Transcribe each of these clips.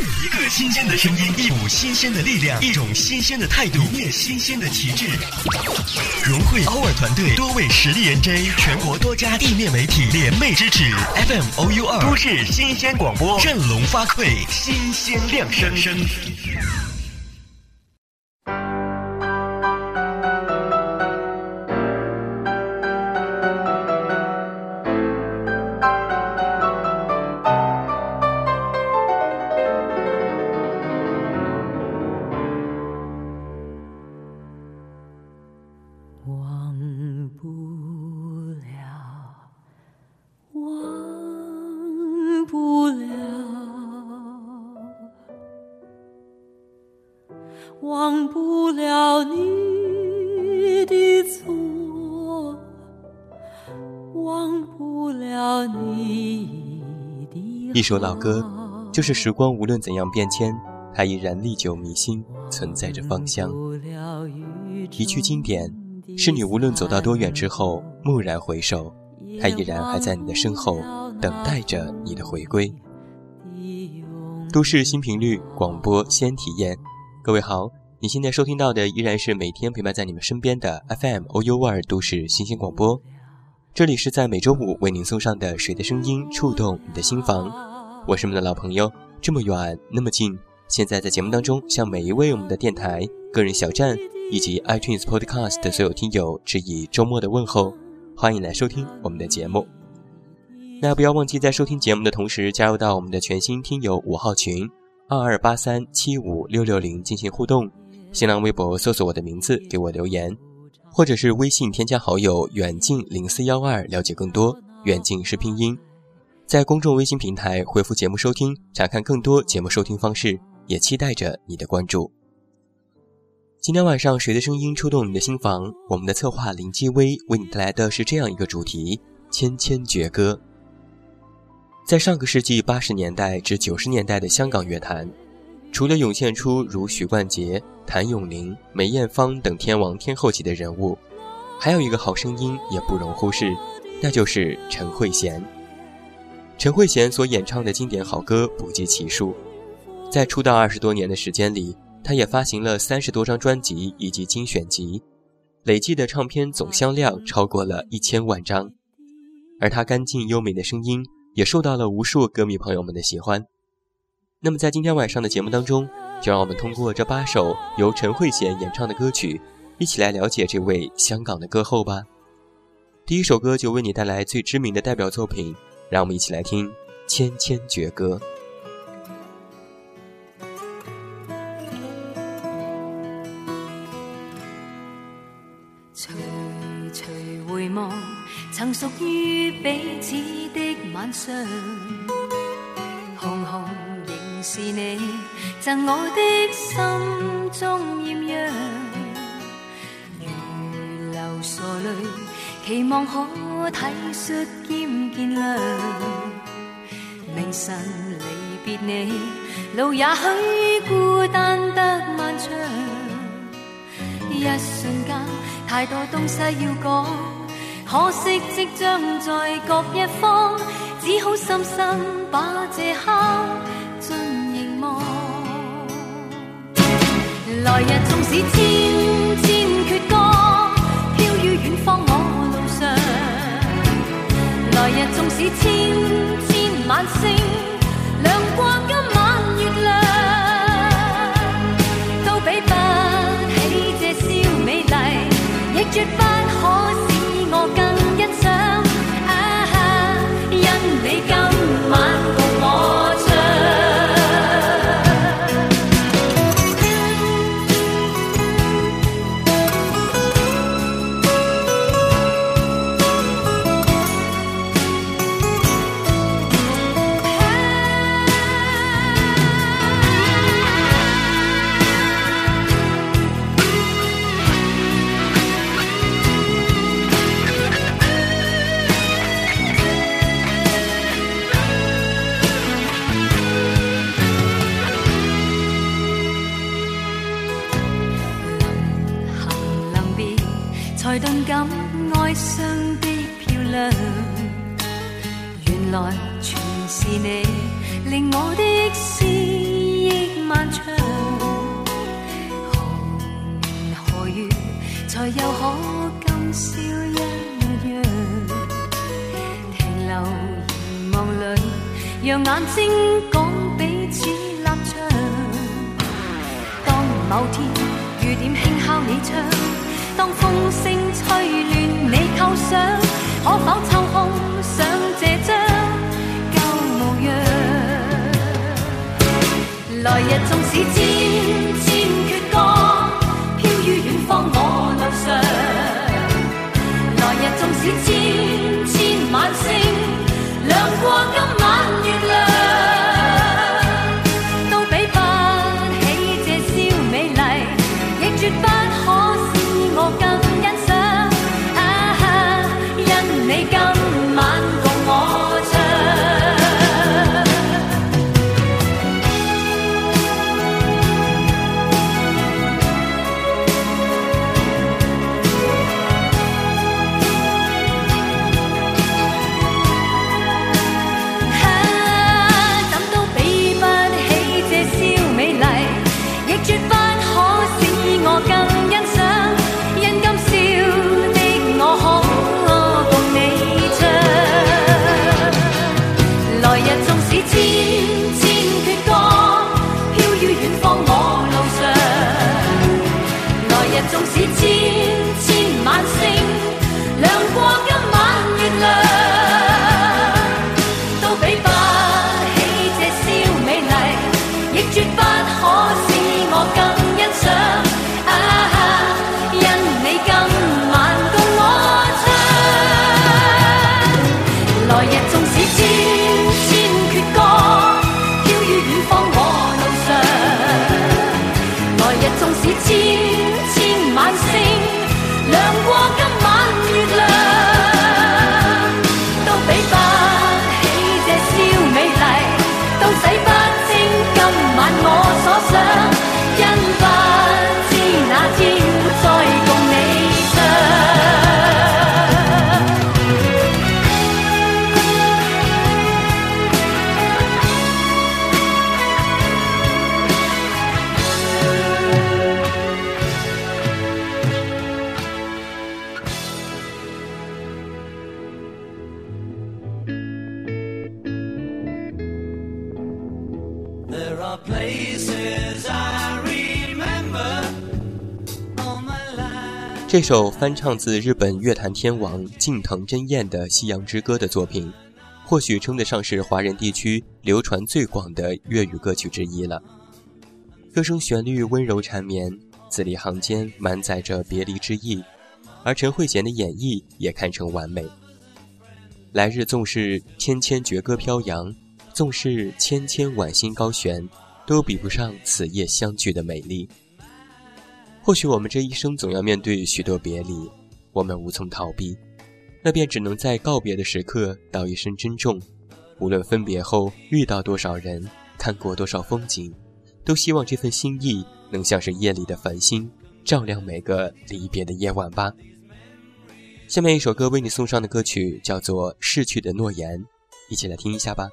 一个新鲜的声音，一股新鲜的力量，一种新鲜的态度，一面新鲜的旗帜。融汇 our 团队多位实力 NJ，全国多家地面媒体联袂支持，FM OU 二都市新鲜广播，振聋发聩，新鲜亮声声一首老歌，就是时光无论怎样变迁，它依然历久弥新，存在着芳香。一句经典，是你无论走到多远之后，蓦然回首，它依然还在你的身后，等待着你的回归。都市新频率广播先体验，各位好，你现在收听到的依然是每天陪伴在你们身边的 FM OU 二都市新鲜广播，这里是在每周五为您送上的谁的声音，触动你的心房。我是你们的老朋友，这么远那么近。现在在节目当中，向每一位我们的电台、个人小站以及 iTunes Podcast 的所有听友致以周末的问候，欢迎来收听我们的节目。那不要忘记在收听节目的同时，加入到我们的全新听友五号群二二八三七五六六零进行互动。新浪微博搜索我的名字给我留言，或者是微信添加好友远近零四幺二了解更多。远近是拼音，在公众微信平台回复节目收听，查看更多节目收听方式。也期待着你的关注。今天晚上，谁的声音触动你的心房？我们的策划林继威为你带来的是这样一个主题：千千绝歌。在上个世纪八十年代至九十年代的香港乐坛，除了涌现出如许冠杰、谭咏麟、梅艳芳等天王天后级的人物，还有一个好声音也不容忽视，那就是陈慧娴。陈慧娴所演唱的经典好歌不计其数。在出道二十多年的时间里，她也发行了三十多张专辑以及精选集，累计的唱片总销量超过了一千万张。而他干净优美的声音也受到了无数歌迷朋友们的喜欢。那么，在今天晚上的节目当中，就让我们通过这八首由陈慧娴演唱的歌曲，一起来了解这位香港的歌后吧。第一首歌就为你带来最知名的代表作品，让我们一起来听《千千绝歌》。曾属于彼此的晚上，红红仍是你赠我的心中艳阳。如流傻泪，期望可体恤兼见谅。明晨离别你，路也许孤单得漫长。一瞬间，太多东西要讲。可惜即将在各一方，只好深深把这刻尽凝望。来日纵使千千阙歌，飘于远方。来日纵使千某天雨点轻敲你窗，当风声吹乱你构想，可否抽空想这张旧模样？来日纵使千千阙歌，飘于远方我路上。来日纵使千这首翻唱自日本乐坛天王近藤真彦的《夕阳之歌》的作品，或许称得上是华人地区流传最广的粤语歌曲之一了。歌声旋律温柔缠绵，字里行间满载着别离之意，而陈慧娴的演绎也堪称完美。来日纵是千千绝歌飘扬，纵是千千晚星高悬，都比不上此夜相聚的美丽。或许我们这一生总要面对许多别离，我们无从逃避，那便只能在告别的时刻道一声珍重。无论分别后遇到多少人，看过多少风景，都希望这份心意能像是夜里的繁星，照亮每个离别的夜晚吧。下面一首歌为你送上的歌曲叫做《逝去的诺言》，一起来听一下吧。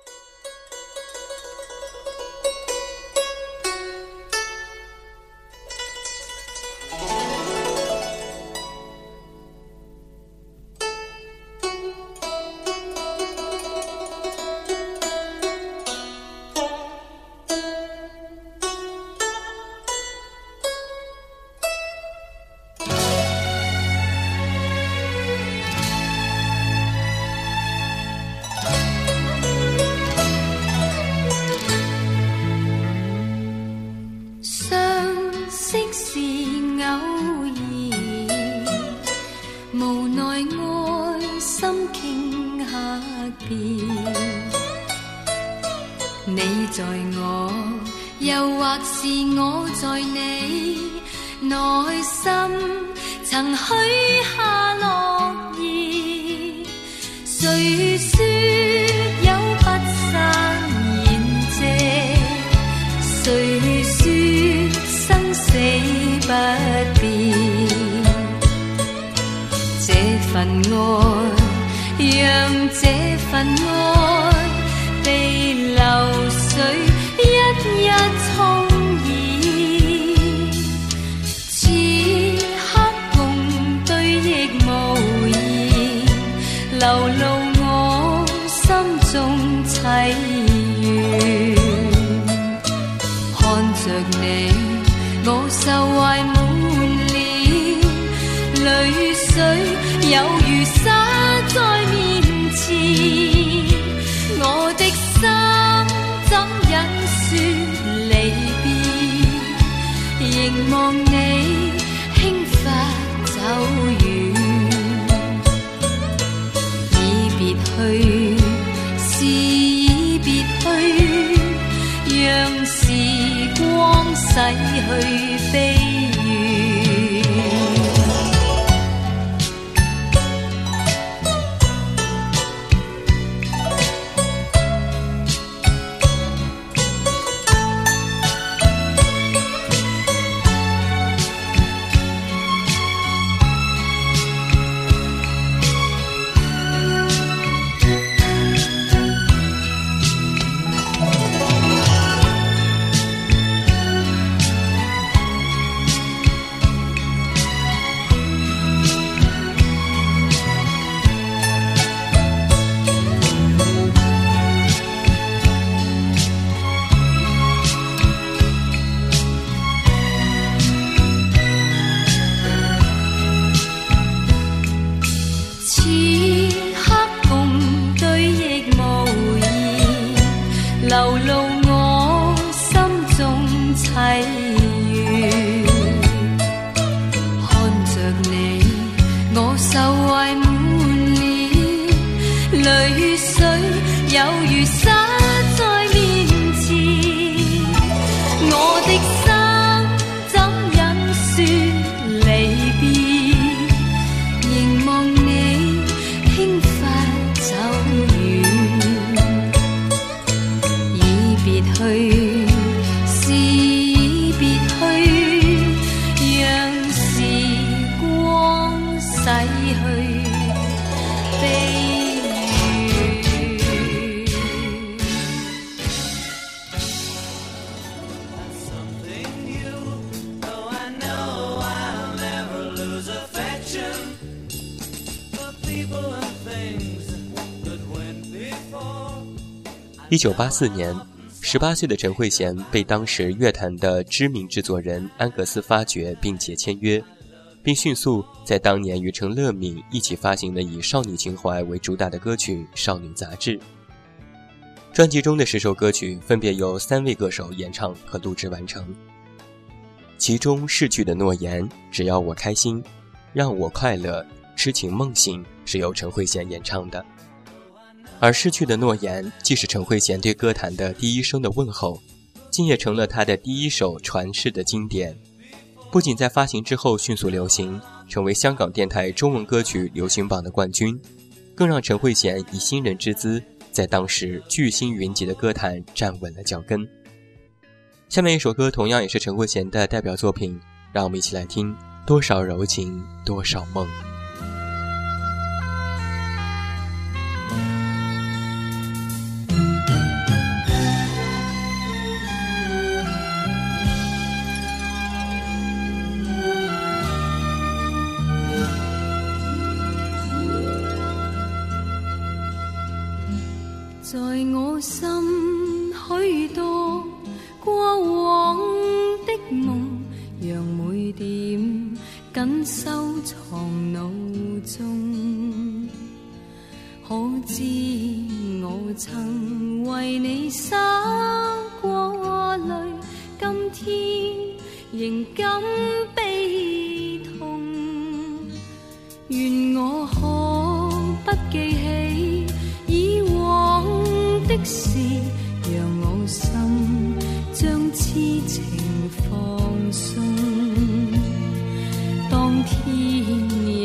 在你内心，曾许下诺言。谁说有不散筵席？谁说生死不变？这份爱，让这份爱望你轻发走远，已别去，是已别去，让时光洗去怀满了泪水，有如沙一九八四年，十八岁的陈慧娴被当时乐坛的知名制作人安格斯发掘并且签约，并迅速在当年与陈乐敏一起发行了以少女情怀为主打的歌曲《少女杂志》。专辑中的十首歌曲分别由三位歌手演唱和录制完成，其中《逝去的诺言》《只要我开心》《让我快乐》《痴情梦醒》是由陈慧娴演唱的。而失去的诺言，既是陈慧娴对歌坛的第一声的问候，竟也成了她的第一首传世的经典。不仅在发行之后迅速流行，成为香港电台中文歌曲流行榜的冠军，更让陈慧娴以新人之姿，在当时巨星云集的歌坛站稳了脚跟。下面一首歌同样也是陈慧娴的代表作品，让我们一起来听《多少柔情多少梦》。情放鬆。當天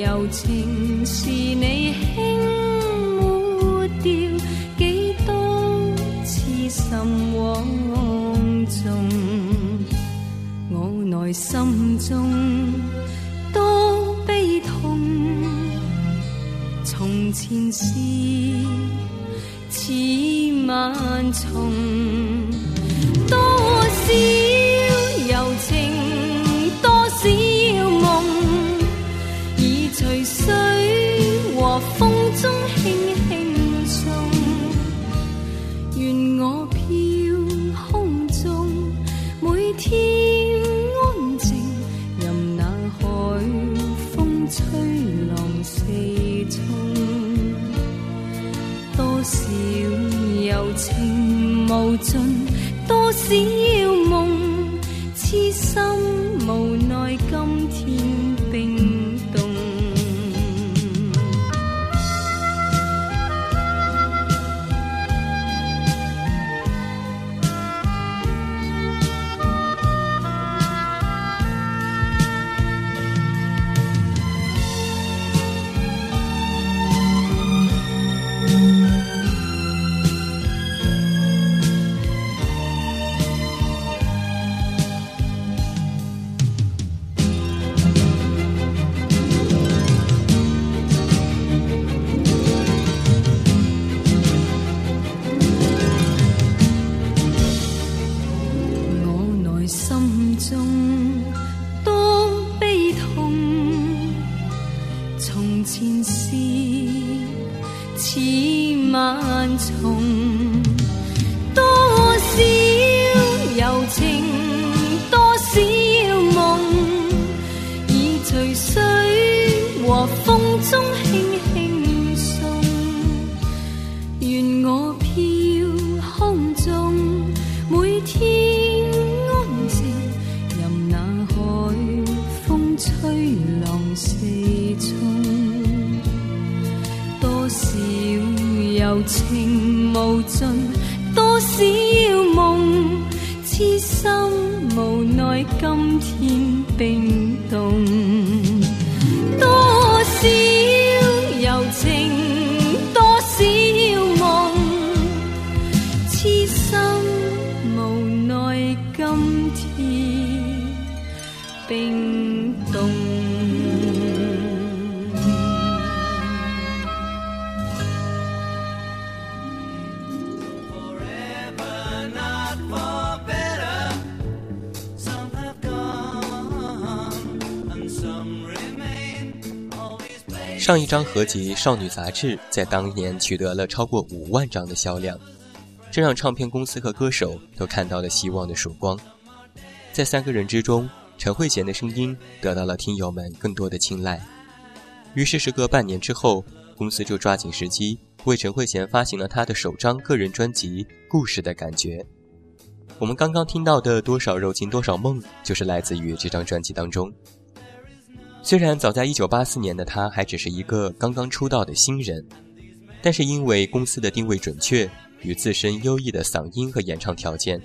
柔情是你輕抹掉，幾多痴心枉縱，我內心中多悲痛。從前事似萬重，上一张合集《少女杂志》在当年取得了超过五万张的销量，这让唱片公司和歌手都看到了希望的曙光。在三个人之中，陈慧娴的声音得到了听友们更多的青睐。于是，时隔半年之后，公司就抓紧时机为陈慧娴发行了她的首张个人专辑《故事的感觉》。我们刚刚听到的《多少柔情多少梦》就是来自于这张专辑当中。虽然早在1984年的他还只是一个刚刚出道的新人，但是因为公司的定位准确与自身优异的嗓音和演唱条件，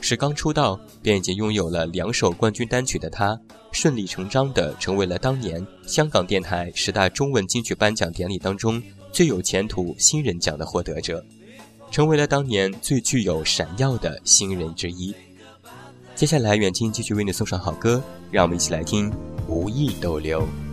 使刚出道便已经拥有了两首冠军单曲的他，顺理成章地成为了当年香港电台十大中文金曲颁奖典礼当中最有前途新人奖的获得者，成为了当年最具有闪耀的新人之一。接下来，远近继续为你送上好歌，让我们一起来听。无意逗留。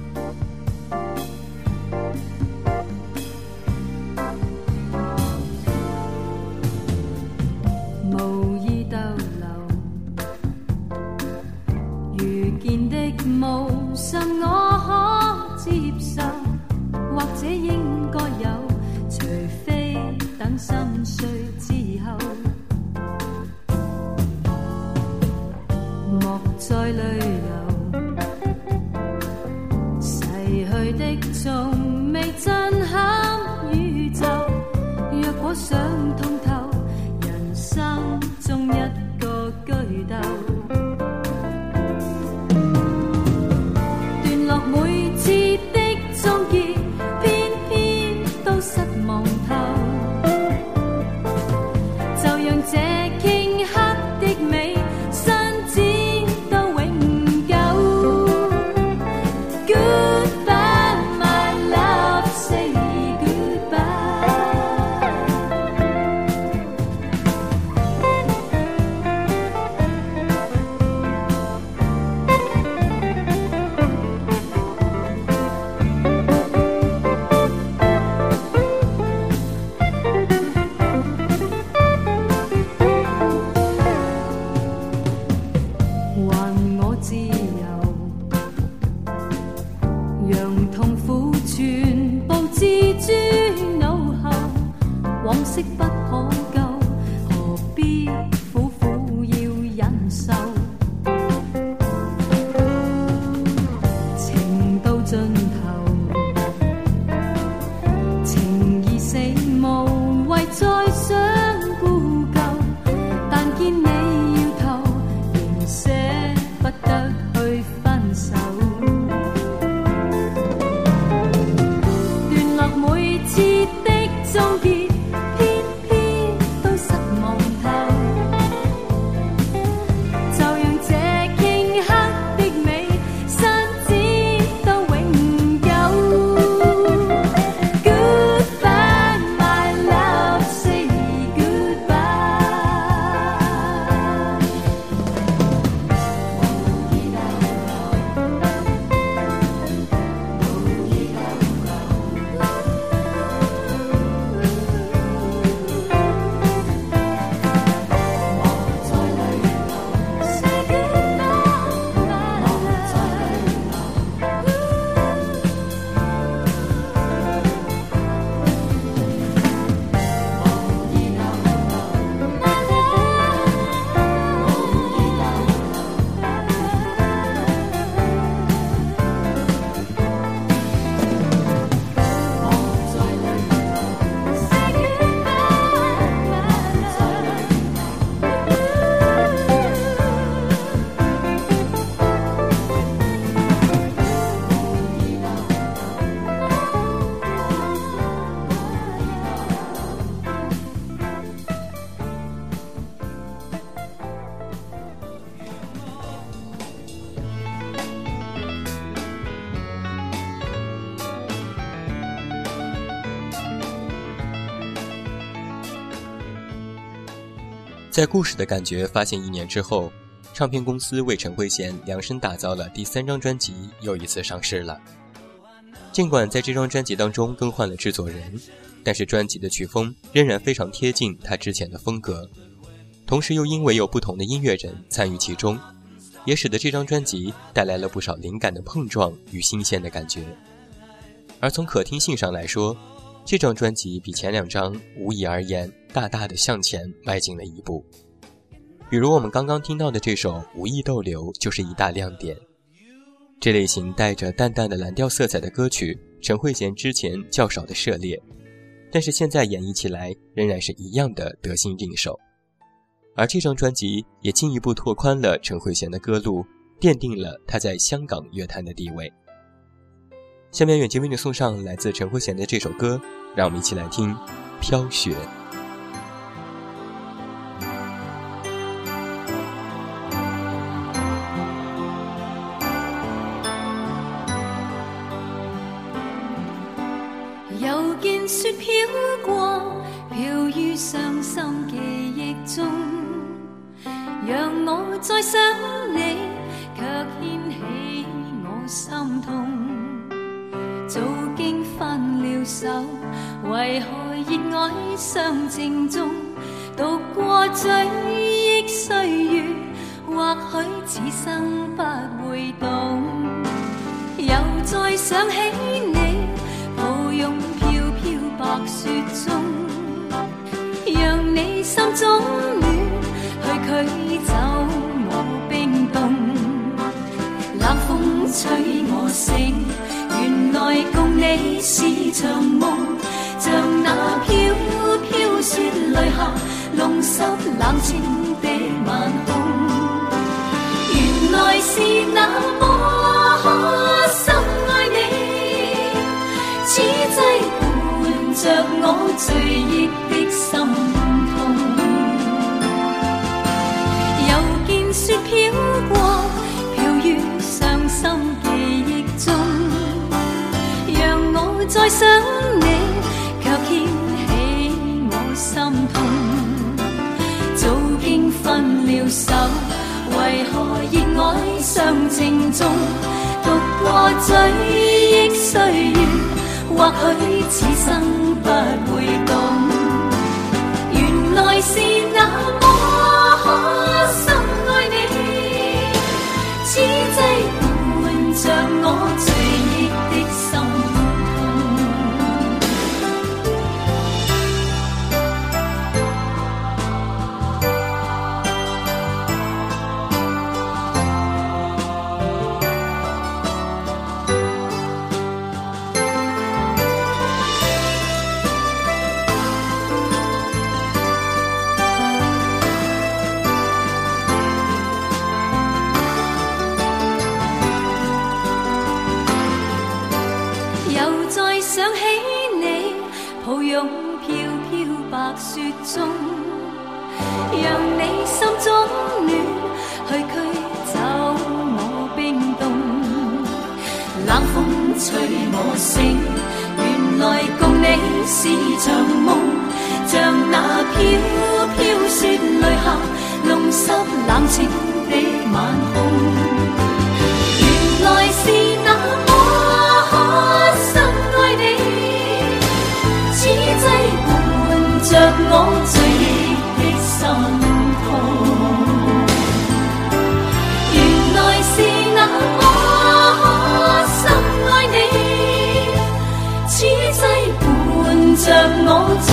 在故事的感觉发现一年之后，唱片公司为陈慧娴量身打造了第三张专辑，又一次上市了。尽管在这张专辑当中更换了制作人，但是专辑的曲风仍然非常贴近他之前的风格，同时又因为有不同的音乐人参与其中，也使得这张专辑带来了不少灵感的碰撞与新鲜的感觉。而从可听性上来说，这张专辑比前两张无疑而言大大的向前迈进了一步。比如我们刚刚听到的这首《无意逗留》就是一大亮点。这类型带着淡淡的蓝调色彩的歌曲，陈慧娴之前较少的涉猎，但是现在演绎起来仍然是一样的得心应手。而这张专辑也进一步拓宽了陈慧娴的歌路，奠定了她在香港乐坛的地位。下面远近为你送上来自陈慧娴的这首歌，让我们一起来听《飘雪》。我再想你，却掀起我心痛。早经分了手，为何热爱相正中？讀過追忆岁月，或许此生不会懂。又再想起你，抱拥飘飘白雪中，让你心中暖，去驅走風吹我醒，原来共你是场梦，像那飘飘雪泪下，弄湿冷清的晚空。原来是那么深爱你，此际伴着我醉憶的心我再想你，却掀起我心痛。早经分了手，为何热爱尚情重？独过追忆岁月，或许此生不会懂。原来是让我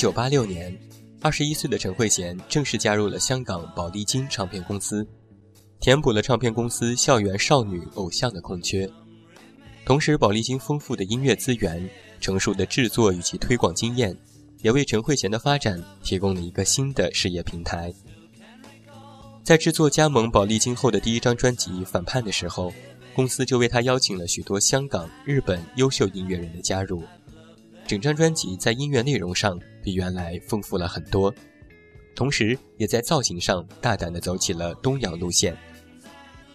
九八六年，二十一岁的陈慧娴正式加入了香港宝丽金唱片公司，填补了唱片公司校园少女偶像的空缺。同时，宝丽金丰富的音乐资源、成熟的制作以及推广经验，也为陈慧娴的发展提供了一个新的事业平台。在制作加盟宝丽金后的第一张专辑《反叛》的时候，公司就为她邀请了许多香港、日本优秀音乐人的加入。整张专辑在音乐内容上比原来丰富了很多，同时也在造型上大胆地走起了东洋路线。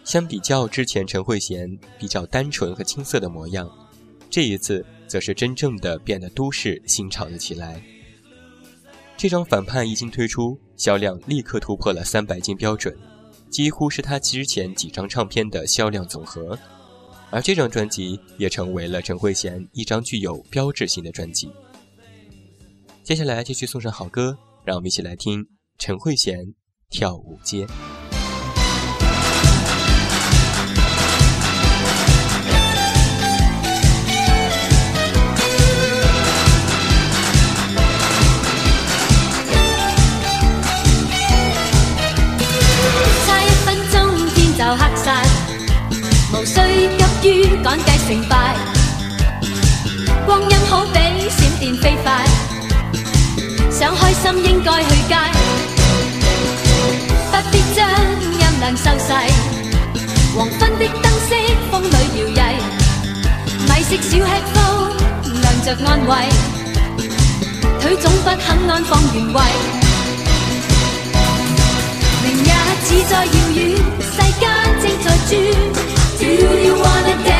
相比较之前陈慧娴比较单纯和青涩的模样，这一次则是真正的变得都市新潮了起来。这张反叛一经推出，销量立刻突破了三百斤标准，几乎是他之前几张唱片的销量总和。而这张专辑也成为了陈慧娴一张具有标志性的专辑。接下来继续送上好歌，让我们一起来听陈慧娴《跳舞街》。差一分鐘天就黑晒，無需急於趕計成敗。光陰好比閃電飛快，想开心应该去街，不必将音量收细。黄昏的灯色风里摇曳，米色小吃鋪亮着安慰，腿总不肯安放原位。明日只在遥远，世间正在转。Do you wanna dance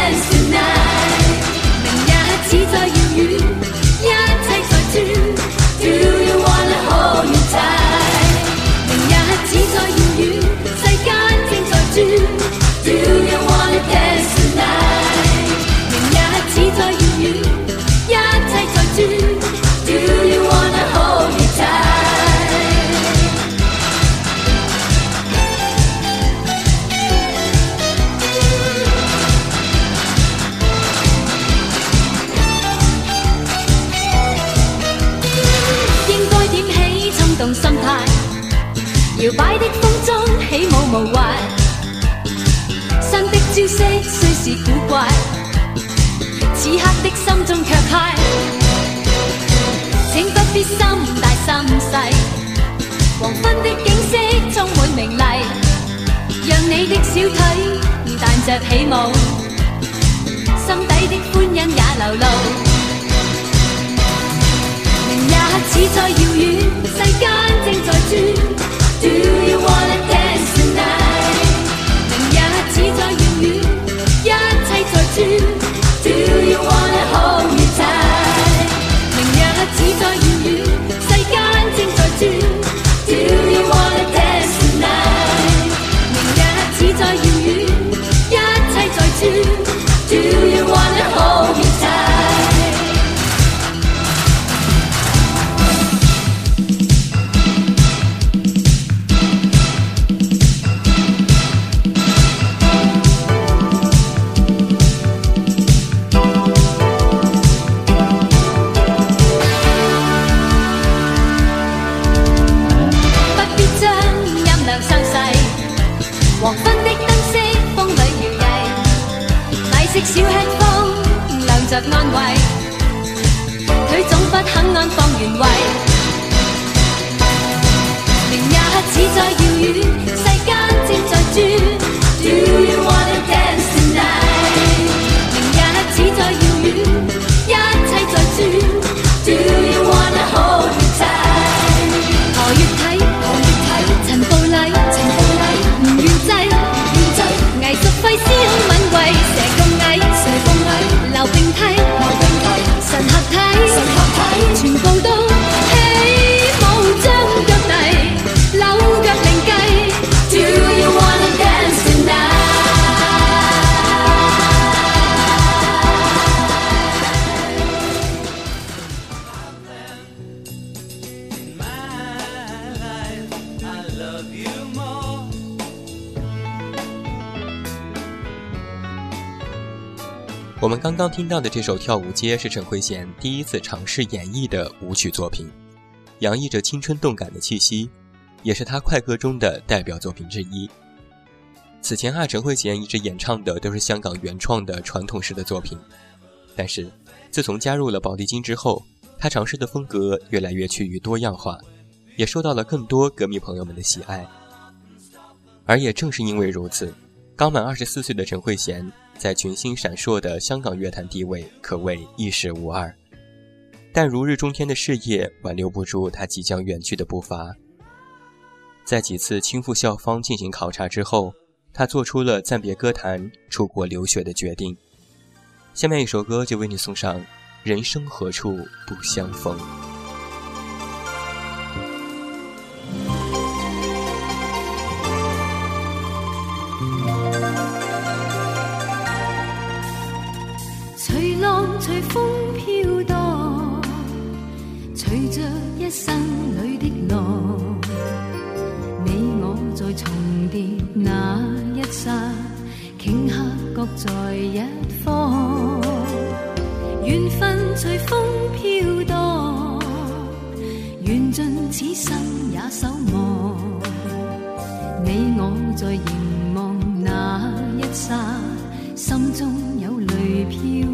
我们刚刚听到的这首《跳舞街》是陈慧娴第一次尝试演绎的舞曲作品，洋溢着青春动感的气息，也是她快歌中的代表作品之一。此前啊，陈慧娴一直演唱的都是香港原创的传统式的作品，但是自从加入了宝丽金之后，她尝试的风格越来越趋于多样化，也受到了更多歌迷朋友们的喜爱。而也正是因为如此，刚满二十四岁的陈慧娴在群星闪烁的香港乐坛地位可谓一时无二，但如日中天的事业挽留不住他即将远去的步伐。在几次倾覆校方进行考察之后，他做出了暂别歌坛、出国留学的决定。下面一首歌就为你送上《人生何处不相逢》。一生里的浪，你我在重叠那一刹，顷刻各在一方。缘分随风飘荡，缘尽此生也守望。你我在凝望那一刹，心中有泪飘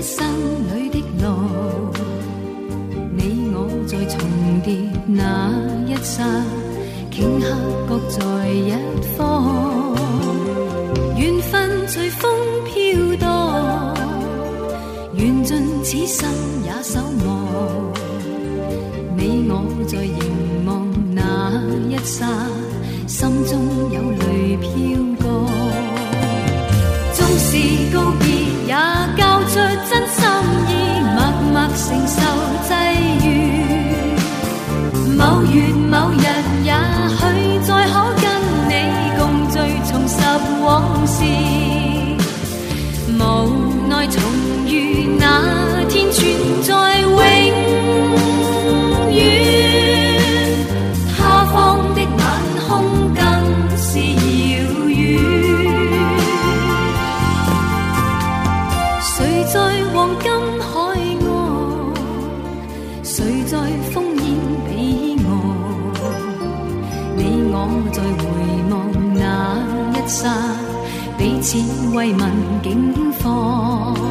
一生里的路，你我在重叠那一刹，顷刻各在一方。再回望那一刹，彼此慰问境况。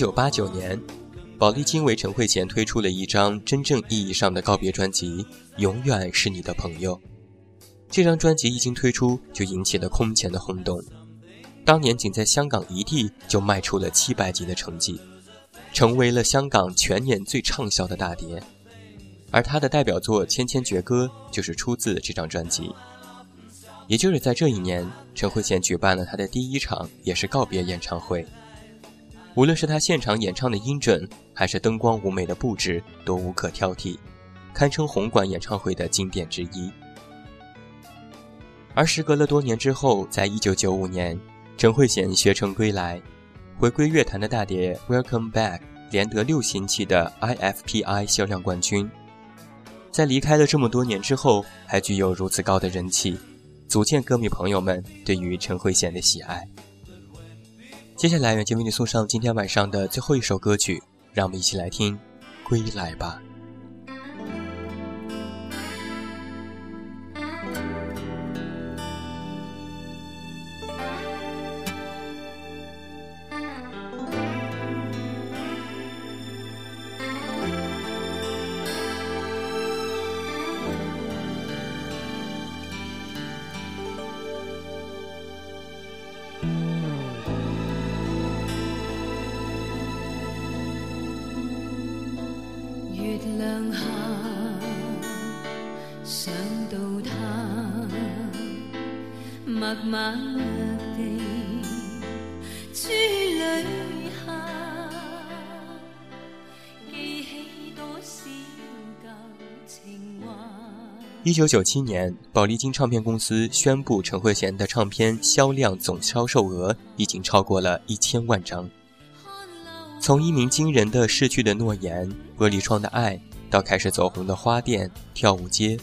九八九年，宝丽金为陈慧娴推出了一张真正意义上的告别专辑《永远是你的朋友》。这张专辑一经推出，就引起了空前的轰动。当年仅在香港一地就卖出了七百集的成绩，成为了香港全年最畅销的大碟。而他的代表作《千千阙歌》就是出自这张专辑。也就是在这一年，陈慧娴举办了她的第一场也是告别演唱会。无论是他现场演唱的音准，还是灯光舞美的布置，都无可挑剔，堪称红馆演唱会的经典之一。而时隔了多年之后，在一九九五年，陈慧娴学成归来，回归乐坛的大碟《Welcome Back》连得六星期的 IFPI 销量冠军。在离开了这么多年之后，还具有如此高的人气。足见歌迷朋友们对于陈慧娴的喜爱。接下来，远近为你送上今天晚上的最后一首歌曲，让我们一起来听《归来吧》。一九九七年，宝丽金唱片公司宣布陈慧娴的唱片销量总销售额已经超过了一千万张。从一鸣惊人的《逝去的诺言》《玻璃窗的爱》，到开始走红的《花店》《跳舞街》，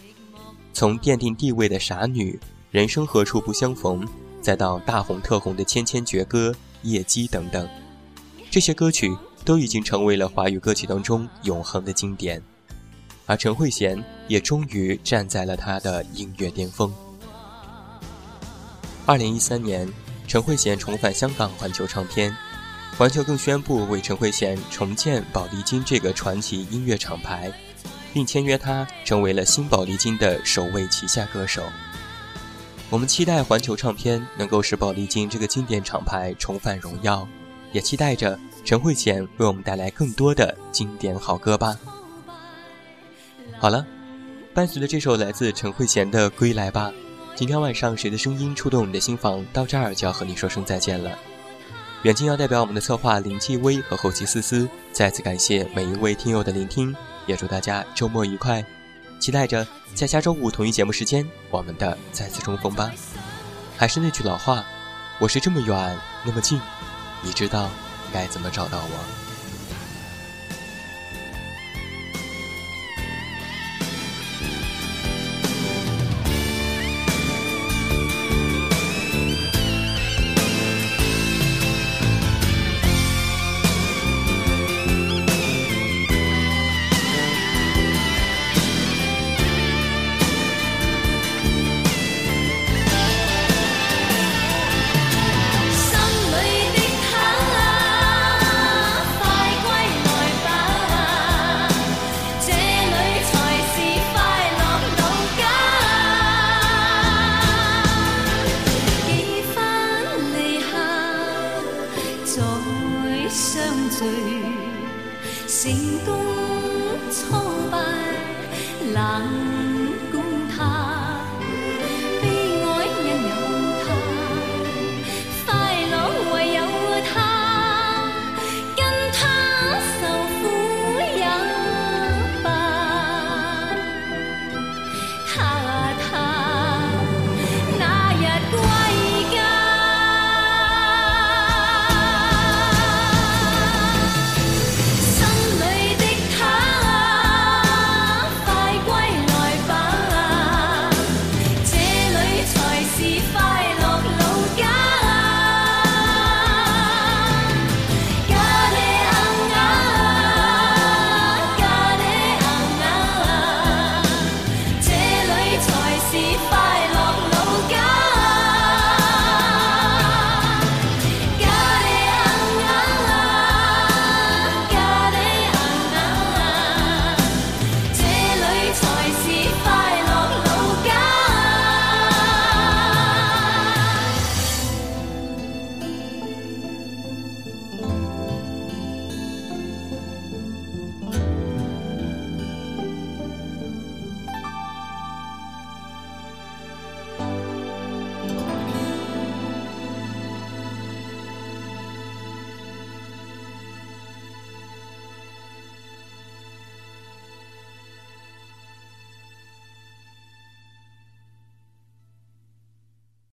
从奠定地位的《傻女》《人生何处不相逢》，再到大红特红的《千千阙歌》《夜机》等等，这些歌曲都已经成为了华语歌曲当中永恒的经典。而陈慧娴也终于站在了她的音乐巅峰。二零一三年，陈慧娴重返香港环球唱片，环球更宣布为陈慧娴重建宝丽金这个传奇音乐厂牌，并签约她成为了新宝丽金的首位旗下歌手。我们期待环球唱片能够使宝丽金这个经典厂牌重返荣耀，也期待着陈慧娴为我们带来更多的经典好歌吧。好了，伴随着这首来自陈慧娴的《归来吧》，今天晚上谁的声音触动你的心房？到这儿就要和你说声再见了。远近要代表我们的策划林继威和后期思思，再次感谢每一位听友的聆听，也祝大家周末愉快。期待着在下周五同一节目时间，我们的再次重逢吧。还是那句老话，我是这么远那么近，你知道该怎么找到我。